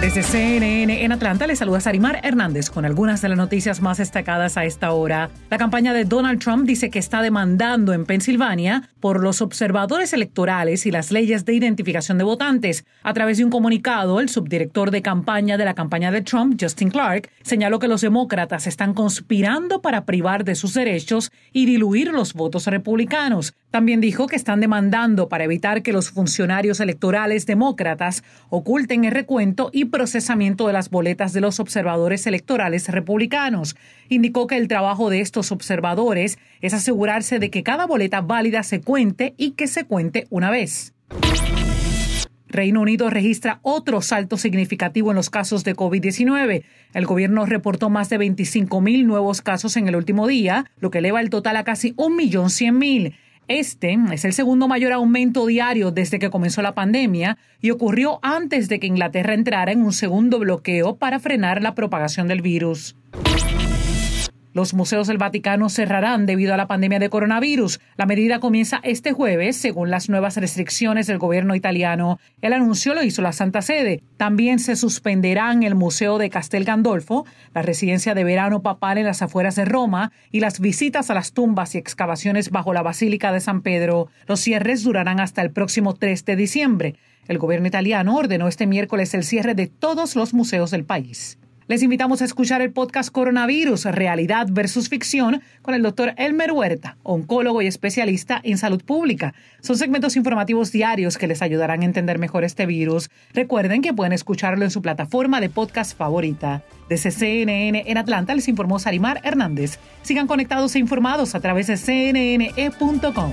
Desde CNN en Atlanta les saluda Sarimar Hernández con algunas de las noticias más destacadas a esta hora. La campaña de Donald Trump dice que está demandando en Pensilvania por los observadores electorales y las leyes de identificación de votantes. A través de un comunicado, el subdirector de campaña de la campaña de Trump, Justin Clark, señaló que los demócratas están conspirando para privar de sus derechos y diluir los votos republicanos. También dijo que están demandando para evitar que los funcionarios electorales demócratas oculten el recuento y procesamiento de las boletas de los observadores electorales republicanos. Indicó que el trabajo de estos observadores es asegurarse de que cada boleta válida se cuente y que se cuente una vez. Reino Unido registra otro salto significativo en los casos de COVID-19. El gobierno reportó más de 25 mil nuevos casos en el último día, lo que eleva el total a casi 1.100.000. Este es el segundo mayor aumento diario desde que comenzó la pandemia y ocurrió antes de que Inglaterra entrara en un segundo bloqueo para frenar la propagación del virus. Los museos del Vaticano cerrarán debido a la pandemia de coronavirus. La medida comienza este jueves, según las nuevas restricciones del gobierno italiano. El anuncio lo hizo la Santa Sede. También se suspenderán el Museo de Castel Gandolfo, la residencia de verano papal en las afueras de Roma y las visitas a las tumbas y excavaciones bajo la Basílica de San Pedro. Los cierres durarán hasta el próximo 3 de diciembre. El gobierno italiano ordenó este miércoles el cierre de todos los museos del país. Les invitamos a escuchar el podcast Coronavirus, Realidad versus Ficción, con el doctor Elmer Huerta, oncólogo y especialista en salud pública. Son segmentos informativos diarios que les ayudarán a entender mejor este virus. Recuerden que pueden escucharlo en su plataforma de podcast favorita. Desde CNN en Atlanta les informó Sarimar Hernández. Sigan conectados e informados a través de cnne.com.